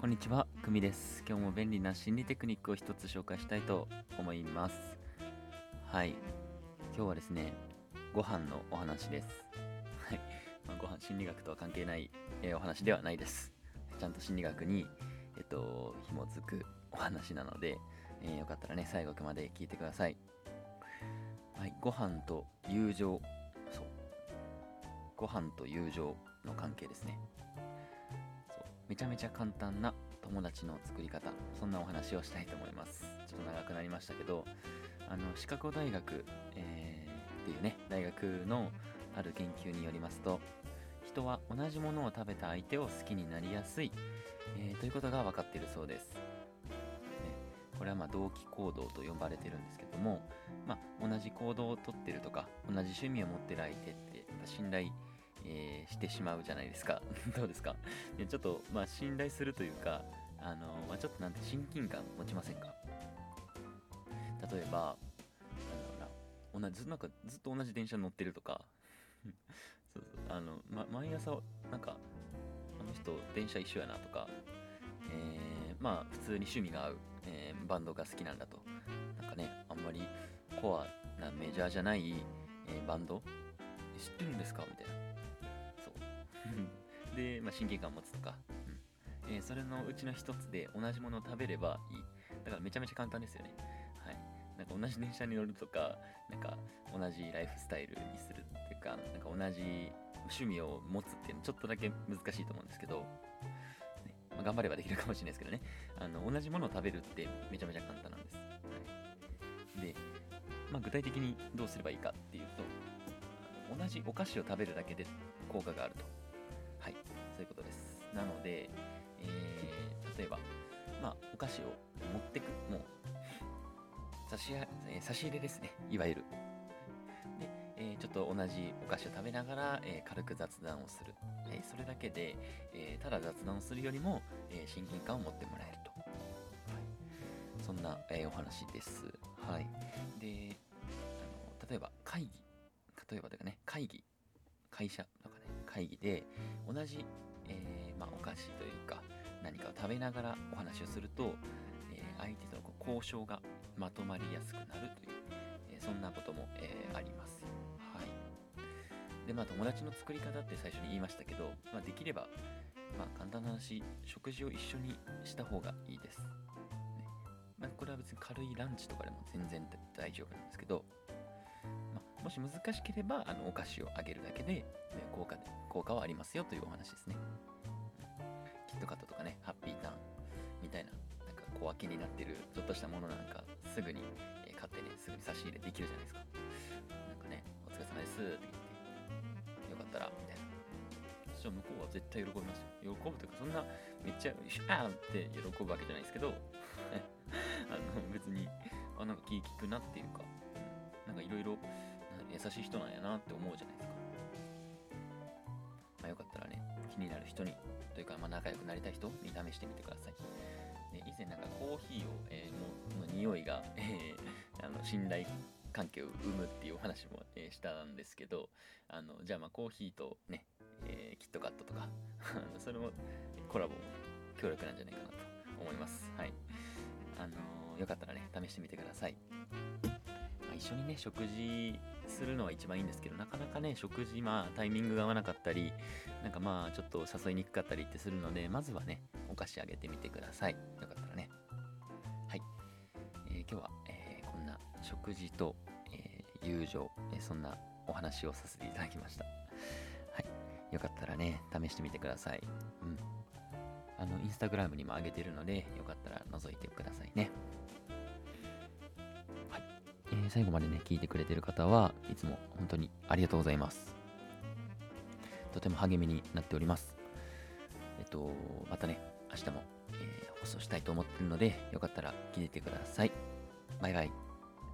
こんにちは、くみです。今日も便利な心理テクニックを一つ紹介したいと思います。はい。今日はですね、ご飯のお話です。はい。まあ、ご飯、心理学とは関係ない、えーお話ではないです。ちゃんと心理学に、えっと、紐づくお話なので、えーよかったらね、最後まで聞いてください。はい。ご飯と友情。そう。ご飯と友情の関係ですね。めちゃめちゃ簡単な友達の作り方そんなお話をしたいと思います。ちょっと長くなりましたけどあのシカゴ大学、えーっていうね大学のある研究によりますと人は同じものを食べた相手を好きになりやすい、えーということが分かっているそうです、ね、これはまあ同期行動と呼ばれてるんですけども、まあ、同じ行動をとってるとか同じ趣味を持ってる相手ってやっぱ信頼えーしてしまうじゃないですか。どうですか？ちょっとまあ信頼するというかあのまあ、ちょっとなんて親近感持ちませんか？例えばなんだろうな同じなんかずっと同じ電車乗ってるとか。そうそう。あの、ま、毎朝なんかあの人電車一緒やなとか、えーまあ普通に趣味が合う、えーバンドが好きなんだと。なんかねあんまりコアなメジャーじゃない、えーバンド。知ってるんですか？みたいな。で、まあ、親近感を持つとか、うん。えーそれのうちの一つで同じものを食べればいい。だからめちゃめちゃ簡単ですよね。はい。なんか同じ電車に乗るとかなんか同じライフスタイルにするっていうかなんか同じ趣味を持つっていうのちょっとだけ難しいと思うんですけど、ね。まあ頑張ればできるかもしれないですけどね。あの同じものを食べるってめちゃめちゃ簡単なんです、はい、で、まあ、具体的にどうすればいいかっていうと同じお菓子を食べるだけで効果があると。なので、えー例えばまあお菓子を持ってくもう差しえー差し入れですね。いわゆる。で、えーちょっと同じお菓子を食べながら、えー軽く雑談をする、えそれだけで、えただ雑談をするよりも、え親近感を持ってもらえると、はい、そんな、えお話です。はい。であの例えば会議。例えばというかね会議。会社とかね会議で同じ、えーまあ、お菓子というか何かを食べながらお話をすると、えー相手との交渉がまとまりやすくなるという、えーそんなことも、えーあります。はい。でまあ友達の作り方って最初に言いましたけど、まあ、できれば、まあ、簡単な話食事を一緒にした方がいいです、ね。まあ、これは別に軽いランチとかでも全然大丈夫なんですけどまあ、もし難しければあのお菓子をあげるだけでえ効果効果はありますよというお話ですね。ットカットとかね、ハッピーターンみたいな、なんか小分けになってるちょっとしたものなんかすぐに、え買ってね、すぐに差し入れできるじゃないですか。なんかね、お疲れ様ですって言って、よかったら、みたいな。そしたら向こうは絶対喜びますよ。喜ぶというか、そんなめっちゃ、シャーって喜ぶわけじゃないですけど、あの別に、あ、なんか気利くなっていうか、なんかいろいろ優しい人なんやなって思うじゃないですか。まあ、よかったら、気になる人に、というか、まあ、仲良くなりたい人に試してみてください。で以前なんかコーヒーを、えーのの匂いが、えーあの信頼関係を生むっていうお話も、えーしたんですけど、あのじゃあまあコーヒーとね、えーキットカットとか、それもコラボも協力なんじゃないかなと思います。はい。あのーよかったらね、試してみてください。一緒にね、食事するのは一番いいんですけど、なかなかね、食事、まあ、タイミングが合わなかったり、なんかまあ、ちょっと誘いにくかったりってするので、まずはね、お菓子あげてみてください。よかったらね。はい。えー今日は、えーこんな食事と、えー友情、えそんなお話をさせていただきました。はい。よかったらね、試してみてください。うん。あの、インスタグラムにも上げてるので、よかったら覗いてくださいね。最後までね、聞いてくれてる方はいつも本当にありがとうございます。とても励みになっております。えっと、またね、明日も、えー放送したいと思ってるので、よかったら聞いててください。バイバイ。